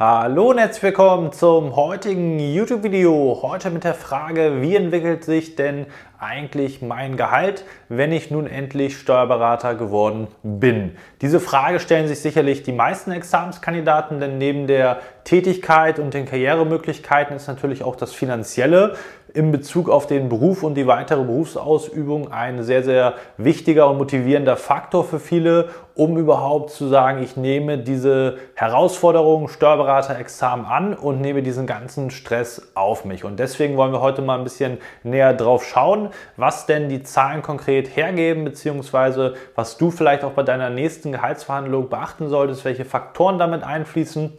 Hallo und herzlich willkommen zum heutigen YouTube-Video. Heute mit der Frage, wie entwickelt sich denn eigentlich mein Gehalt, wenn ich nun endlich Steuerberater geworden bin? Diese Frage stellen sich sicherlich die meisten Examenskandidaten, denn neben der Tätigkeit und den Karrieremöglichkeiten ist natürlich auch das Finanzielle in Bezug auf den Beruf und die weitere Berufsausübung ein sehr, sehr wichtiger und motivierender Faktor für viele, um überhaupt zu sagen, ich nehme diese Herausforderung Steuerberater-Examen an und nehme diesen ganzen Stress auf mich. Und deswegen wollen wir heute mal ein bisschen näher drauf schauen, was denn die Zahlen konkret hergeben, beziehungsweise was du vielleicht auch bei deiner nächsten Gehaltsverhandlung beachten solltest, welche Faktoren damit einfließen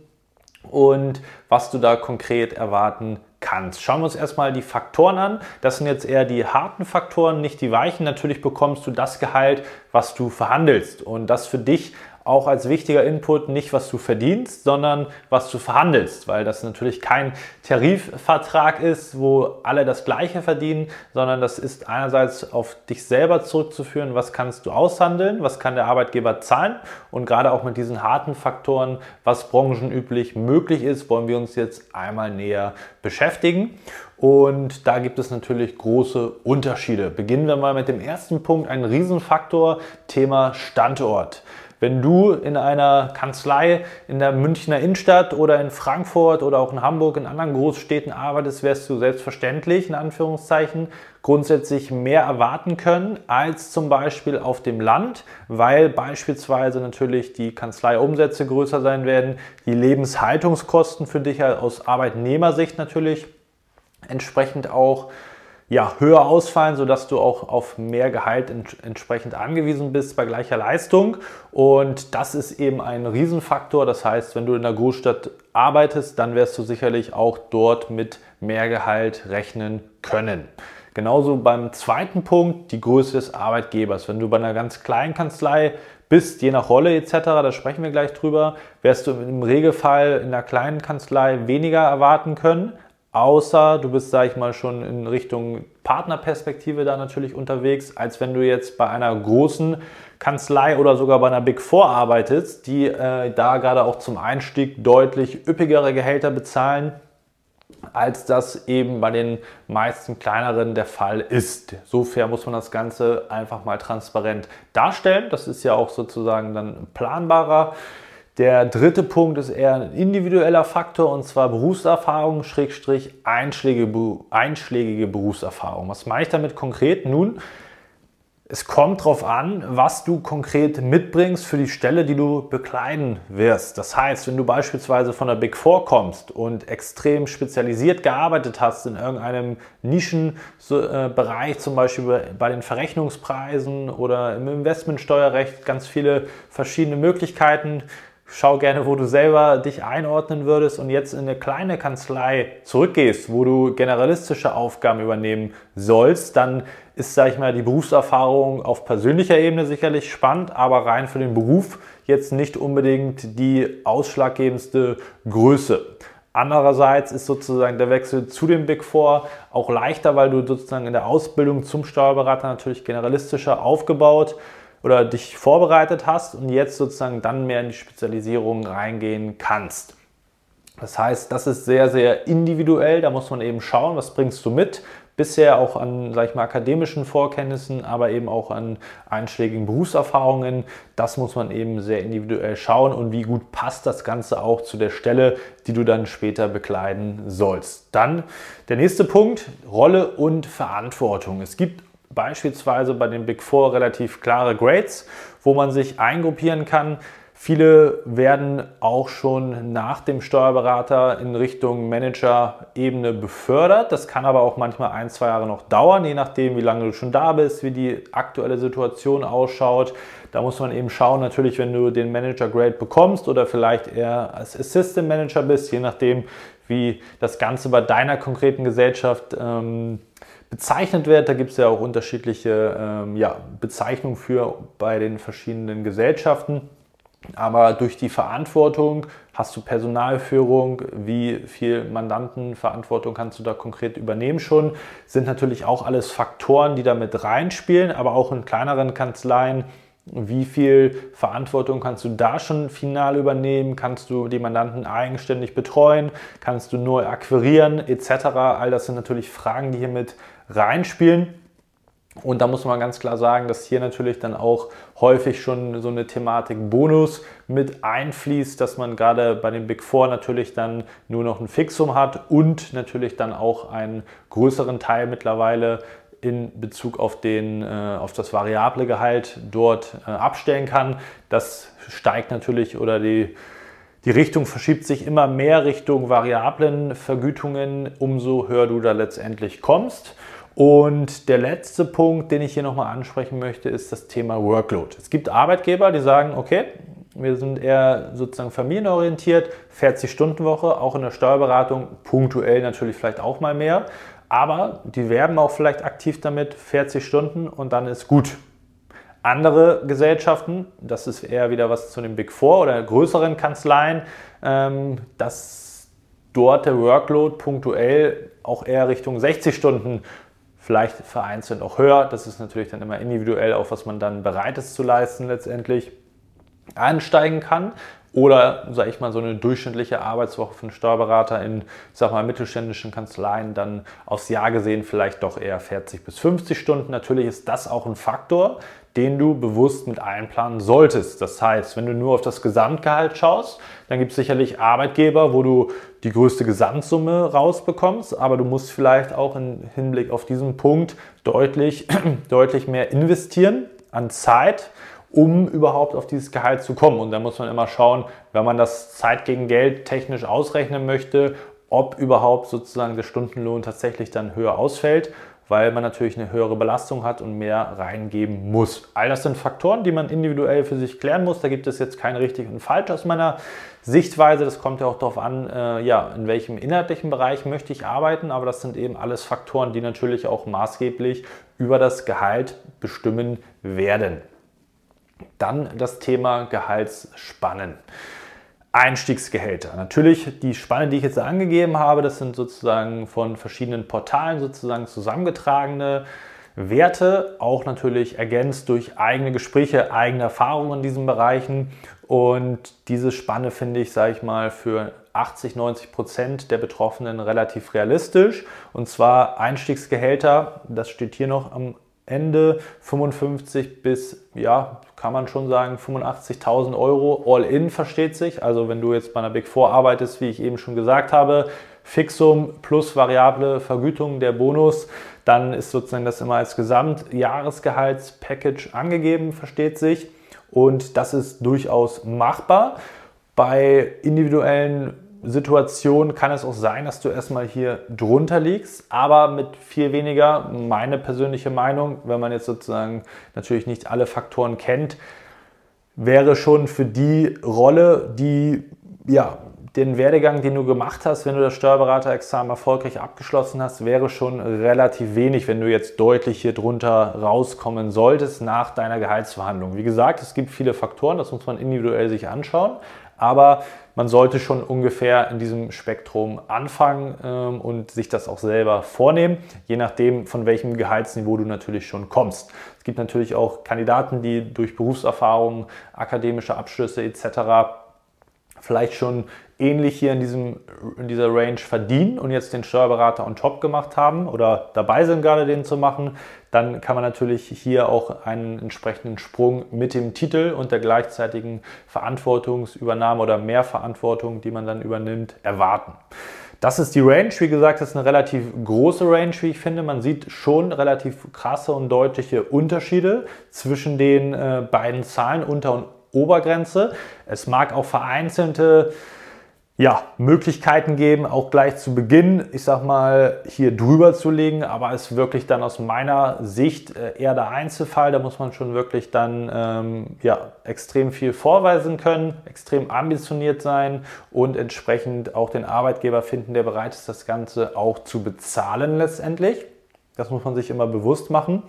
und was du da konkret erwarten kannst. Schauen wir uns erstmal die Faktoren an. Das sind jetzt eher die harten Faktoren, nicht die weichen. Natürlich bekommst du das Gehalt, was du verhandelst. Und das für dich auch als wichtiger Input nicht, was du verdienst, sondern was du verhandelst, weil das natürlich kein Tarifvertrag ist, wo alle das Gleiche verdienen, sondern das ist einerseits auf dich selber zurückzuführen, was kannst du aushandeln, was kann der Arbeitgeber zahlen und gerade auch mit diesen harten Faktoren, was branchenüblich möglich ist, wollen wir uns jetzt einmal näher beschäftigen. Und da gibt es natürlich große Unterschiede. Beginnen wir mal mit dem ersten Punkt, ein Riesenfaktor, Thema Standort. Wenn du in einer Kanzlei in der Münchner Innenstadt oder in Frankfurt oder auch in Hamburg in anderen Großstädten arbeitest, wirst du selbstverständlich in Anführungszeichen grundsätzlich mehr erwarten können als zum Beispiel auf dem Land, weil beispielsweise natürlich die Kanzleiumsätze größer sein werden, die Lebenshaltungskosten für dich aus Arbeitnehmersicht natürlich entsprechend auch ja, höher ausfallen, sodass du auch auf mehr Gehalt entsprechend angewiesen bist bei gleicher Leistung. Und das ist eben ein Riesenfaktor. Das heißt, wenn du in der Großstadt arbeitest, dann wirst du sicherlich auch dort mit mehr Gehalt rechnen können. Genauso beim zweiten Punkt, die Größe des Arbeitgebers. Wenn du bei einer ganz kleinen Kanzlei bist, je nach Rolle etc., da sprechen wir gleich drüber, wirst du im Regelfall in einer kleinen Kanzlei weniger erwarten können, Außer du bist, sage ich mal, schon in Richtung Partnerperspektive da natürlich unterwegs, als wenn du jetzt bei einer großen Kanzlei oder sogar bei einer Big Four arbeitest, die äh, da gerade auch zum Einstieg deutlich üppigere Gehälter bezahlen, als das eben bei den meisten kleineren der Fall ist. Sofern muss man das Ganze einfach mal transparent darstellen. Das ist ja auch sozusagen dann planbarer. Der dritte Punkt ist eher ein individueller Faktor und zwar Berufserfahrung, Schrägstrich, einschlägige, Berufserfahrung. Was meine ich damit konkret? Nun, es kommt darauf an, was du konkret mitbringst für die Stelle, die du bekleiden wirst. Das heißt, wenn du beispielsweise von der Big Four kommst und extrem spezialisiert gearbeitet hast in irgendeinem Nischenbereich, zum Beispiel bei den Verrechnungspreisen oder im Investmentsteuerrecht, ganz viele verschiedene Möglichkeiten, Schau gerne, wo du selber dich einordnen würdest und jetzt in eine kleine Kanzlei zurückgehst, wo du generalistische Aufgaben übernehmen sollst, dann ist, sage ich mal, die Berufserfahrung auf persönlicher Ebene sicherlich spannend, aber rein für den Beruf jetzt nicht unbedingt die ausschlaggebendste Größe. Andererseits ist sozusagen der Wechsel zu dem Big Four auch leichter, weil du sozusagen in der Ausbildung zum Steuerberater natürlich generalistischer aufgebaut oder dich vorbereitet hast und jetzt sozusagen dann mehr in die Spezialisierung reingehen kannst. Das heißt, das ist sehr, sehr individuell. Da muss man eben schauen, was bringst du mit. Bisher auch an, sag ich mal, akademischen Vorkenntnissen, aber eben auch an einschlägigen Berufserfahrungen. Das muss man eben sehr individuell schauen und wie gut passt das Ganze auch zu der Stelle, die du dann später bekleiden sollst. Dann der nächste Punkt, Rolle und Verantwortung. Es gibt beispielsweise bei den Big Four relativ klare Grades, wo man sich eingruppieren kann. Viele werden auch schon nach dem Steuerberater in Richtung Manager-Ebene befördert. Das kann aber auch manchmal ein, zwei Jahre noch dauern, je nachdem, wie lange du schon da bist, wie die aktuelle Situation ausschaut. Da muss man eben schauen, natürlich, wenn du den Manager-Grade bekommst oder vielleicht eher als Assistant Manager bist, je nachdem, wie das Ganze bei deiner konkreten Gesellschaft ähm, bezeichnet wird. Da gibt es ja auch unterschiedliche ähm, ja, Bezeichnungen für bei den verschiedenen Gesellschaften. Aber durch die Verantwortung hast du Personalführung, wie viel Mandantenverantwortung kannst du da konkret übernehmen schon, sind natürlich auch alles Faktoren, die da mit reinspielen, aber auch in kleineren Kanzleien wie viel Verantwortung kannst du da schon final übernehmen? Kannst du die Mandanten eigenständig betreuen? Kannst du nur akquirieren etc.? All das sind natürlich Fragen, die hier mit reinspielen. Und da muss man ganz klar sagen, dass hier natürlich dann auch häufig schon so eine Thematik Bonus mit einfließt, dass man gerade bei den Big Four natürlich dann nur noch ein Fixum hat und natürlich dann auch einen größeren Teil mittlerweile in Bezug auf, den, äh, auf das variable Gehalt dort äh, abstellen kann. Das steigt natürlich oder die, die Richtung verschiebt sich immer mehr Richtung variablen Vergütungen, umso höher du da letztendlich kommst. Und der letzte Punkt, den ich hier nochmal ansprechen möchte, ist das Thema Workload. Es gibt Arbeitgeber, die sagen, okay, wir sind eher sozusagen familienorientiert, 40-Stunden-Woche, auch in der Steuerberatung, punktuell natürlich vielleicht auch mal mehr. Aber die werben auch vielleicht aktiv damit, 40 Stunden und dann ist gut. Andere Gesellschaften, das ist eher wieder was zu den Big Four oder größeren Kanzleien, ähm, dass dort der Workload punktuell auch eher Richtung 60 Stunden vielleicht vereinzelt auch höher. Das ist natürlich dann immer individuell, auch was man dann bereit ist zu leisten letztendlich, ansteigen kann. Oder, sage ich mal, so eine durchschnittliche Arbeitswoche für einen Steuerberater in, sag mal, mittelständischen Kanzleien dann aufs Jahr gesehen vielleicht doch eher 40 bis 50 Stunden. Natürlich ist das auch ein Faktor, den du bewusst mit einplanen solltest. Das heißt, wenn du nur auf das Gesamtgehalt schaust, dann gibt es sicherlich Arbeitgeber, wo du die größte Gesamtsumme rausbekommst, aber du musst vielleicht auch im Hinblick auf diesen Punkt deutlich, deutlich mehr investieren an Zeit um überhaupt auf dieses Gehalt zu kommen. Und da muss man immer schauen, wenn man das Zeit gegen Geld technisch ausrechnen möchte, ob überhaupt sozusagen der Stundenlohn tatsächlich dann höher ausfällt, weil man natürlich eine höhere Belastung hat und mehr reingeben muss. All das sind Faktoren, die man individuell für sich klären muss. Da gibt es jetzt kein richtig und falsch aus meiner Sichtweise. Das kommt ja auch darauf an, äh, ja, in welchem inhaltlichen Bereich möchte ich arbeiten. Aber das sind eben alles Faktoren, die natürlich auch maßgeblich über das Gehalt bestimmen werden. Dann das Thema Gehaltsspannen. Einstiegsgehälter. Natürlich die Spanne, die ich jetzt angegeben habe, das sind sozusagen von verschiedenen Portalen sozusagen zusammengetragene Werte, auch natürlich ergänzt durch eigene Gespräche, eigene Erfahrungen in diesen Bereichen. Und diese Spanne finde ich, sage ich mal, für 80, 90 Prozent der Betroffenen relativ realistisch. Und zwar Einstiegsgehälter, das steht hier noch am Ende 55 bis, ja, kann man schon sagen, 85.000 Euro all-in versteht sich. Also wenn du jetzt bei einer Big Four arbeitest, wie ich eben schon gesagt habe, Fixum plus variable Vergütung der Bonus, dann ist sozusagen das immer als Gesamtjahresgehaltspackage angegeben, versteht sich. Und das ist durchaus machbar. Bei individuellen Situation kann es auch sein, dass du erstmal hier drunter liegst, aber mit viel weniger, meine persönliche Meinung, wenn man jetzt sozusagen natürlich nicht alle Faktoren kennt, wäre schon für die Rolle, die ja den Werdegang, den du gemacht hast, wenn du das Steuerberaterexamen erfolgreich abgeschlossen hast, wäre schon relativ wenig, wenn du jetzt deutlich hier drunter rauskommen solltest nach deiner Gehaltsverhandlung. Wie gesagt, es gibt viele Faktoren, das muss man individuell sich anschauen, aber man sollte schon ungefähr in diesem Spektrum anfangen ähm, und sich das auch selber vornehmen, je nachdem, von welchem Gehaltsniveau du natürlich schon kommst. Es gibt natürlich auch Kandidaten, die durch Berufserfahrung, akademische Abschlüsse etc vielleicht schon ähnlich hier in, diesem, in dieser Range verdienen und jetzt den Steuerberater on top gemacht haben oder dabei sind gerade den zu machen, dann kann man natürlich hier auch einen entsprechenden Sprung mit dem Titel und der gleichzeitigen Verantwortungsübernahme oder Mehrverantwortung, die man dann übernimmt, erwarten. Das ist die Range. Wie gesagt, das ist eine relativ große Range, wie ich finde. Man sieht schon relativ krasse und deutliche Unterschiede zwischen den äh, beiden Zahlen, Unter- und Obergrenze. Es mag auch vereinzelte ja, Möglichkeiten geben, auch gleich zu Beginn, ich sag mal, hier drüber zu legen, aber es ist wirklich dann aus meiner Sicht äh, eher der Einzelfall. Da muss man schon wirklich dann ähm, ja, extrem viel vorweisen können, extrem ambitioniert sein und entsprechend auch den Arbeitgeber finden, der bereit ist, das Ganze auch zu bezahlen letztendlich. Das muss man sich immer bewusst machen.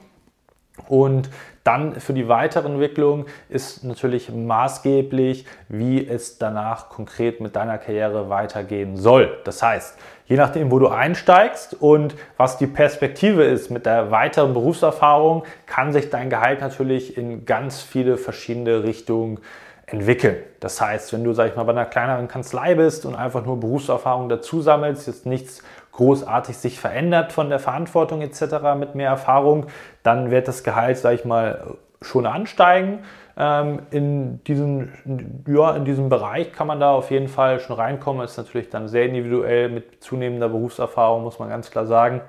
Und dann für die weitere Entwicklung ist natürlich maßgeblich, wie es danach konkret mit deiner Karriere weitergehen soll. Das heißt, je nachdem, wo du einsteigst und was die Perspektive ist mit der weiteren Berufserfahrung, kann sich dein Gehalt natürlich in ganz viele verschiedene Richtungen entwickeln. Das heißt, wenn du, sag ich mal, bei einer kleineren Kanzlei bist und einfach nur Berufserfahrung dazu sammelst, jetzt nichts großartig sich verändert von der Verantwortung etc. mit mehr Erfahrung, dann wird das Gehalt, sag ich mal, schon ansteigen. Ähm, in, diesem, ja, in diesem Bereich kann man da auf jeden Fall schon reinkommen. Ist natürlich dann sehr individuell mit zunehmender Berufserfahrung, muss man ganz klar sagen.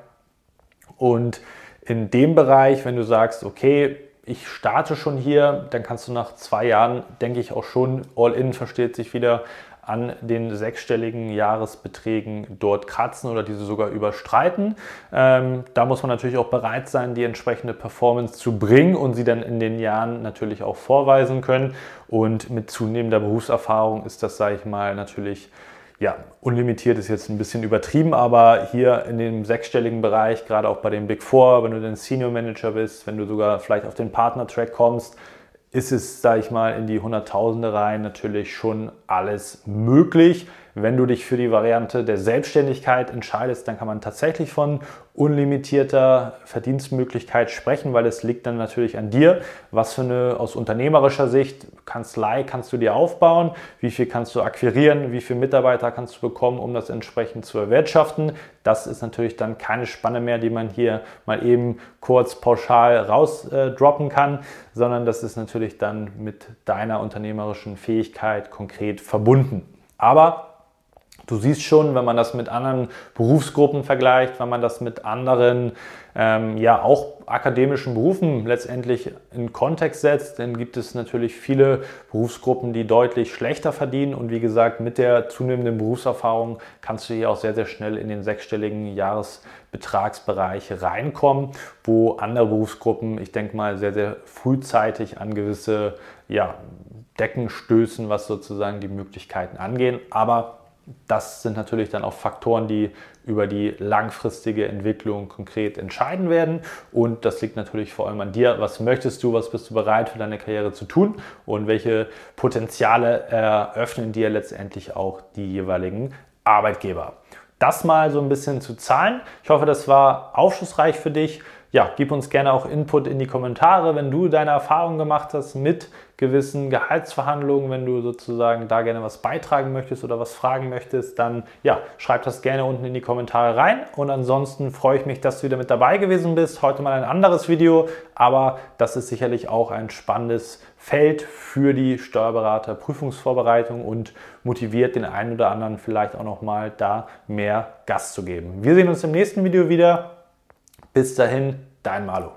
Und in dem Bereich, wenn du sagst, okay, ich starte schon hier, dann kannst du nach zwei Jahren, denke ich, auch schon All-In versteht sich wieder an den sechsstelligen Jahresbeträgen dort kratzen oder diese sogar überstreiten. Ähm, da muss man natürlich auch bereit sein, die entsprechende Performance zu bringen und sie dann in den Jahren natürlich auch vorweisen können. Und mit zunehmender Berufserfahrung ist das, sage ich mal, natürlich ja, unlimitiert ist jetzt ein bisschen übertrieben, aber hier in dem sechsstelligen Bereich, gerade auch bei den Big Four, wenn du dann Senior Manager bist, wenn du sogar vielleicht auf den Partner-Track kommst, ist es, sage ich mal, in die Hunderttausende rein natürlich schon alles möglich. Wenn du dich für die Variante der Selbstständigkeit entscheidest, dann kann man tatsächlich von unlimitierter Verdienstmöglichkeit sprechen, weil es liegt dann natürlich an dir, was für eine aus unternehmerischer Sicht Kanzlei kannst du dir aufbauen, wie viel kannst du akquirieren, wie viele Mitarbeiter kannst du bekommen, um das entsprechend zu erwirtschaften. Das ist natürlich dann keine Spanne mehr, die man hier mal eben kurz pauschal rausdroppen äh, kann, sondern das ist natürlich dann mit deiner unternehmerischen Fähigkeit konkret verbunden. Aber Du siehst schon, wenn man das mit anderen Berufsgruppen vergleicht, wenn man das mit anderen, ähm, ja auch akademischen Berufen letztendlich in Kontext setzt, dann gibt es natürlich viele Berufsgruppen, die deutlich schlechter verdienen. Und wie gesagt, mit der zunehmenden Berufserfahrung kannst du hier auch sehr, sehr schnell in den sechsstelligen Jahresbetragsbereich reinkommen, wo andere Berufsgruppen, ich denke mal, sehr, sehr frühzeitig an gewisse ja, Decken stößen, was sozusagen die Möglichkeiten angehen. Aber das sind natürlich dann auch Faktoren, die über die langfristige Entwicklung konkret entscheiden werden. Und das liegt natürlich vor allem an dir. Was möchtest du, was bist du bereit für deine Karriere zu tun und welche Potenziale eröffnen dir letztendlich auch die jeweiligen Arbeitgeber. Das mal so ein bisschen zu Zahlen. Ich hoffe, das war aufschlussreich für dich ja, gib uns gerne auch Input in die Kommentare, wenn du deine Erfahrungen gemacht hast mit gewissen Gehaltsverhandlungen, wenn du sozusagen da gerne was beitragen möchtest oder was fragen möchtest, dann ja, schreib das gerne unten in die Kommentare rein. Und ansonsten freue ich mich, dass du wieder mit dabei gewesen bist. Heute mal ein anderes Video, aber das ist sicherlich auch ein spannendes Feld für die Steuerberater Prüfungsvorbereitung und motiviert den einen oder anderen vielleicht auch noch mal da mehr Gas zu geben. Wir sehen uns im nächsten Video wieder. Bis dahin, dein Malo.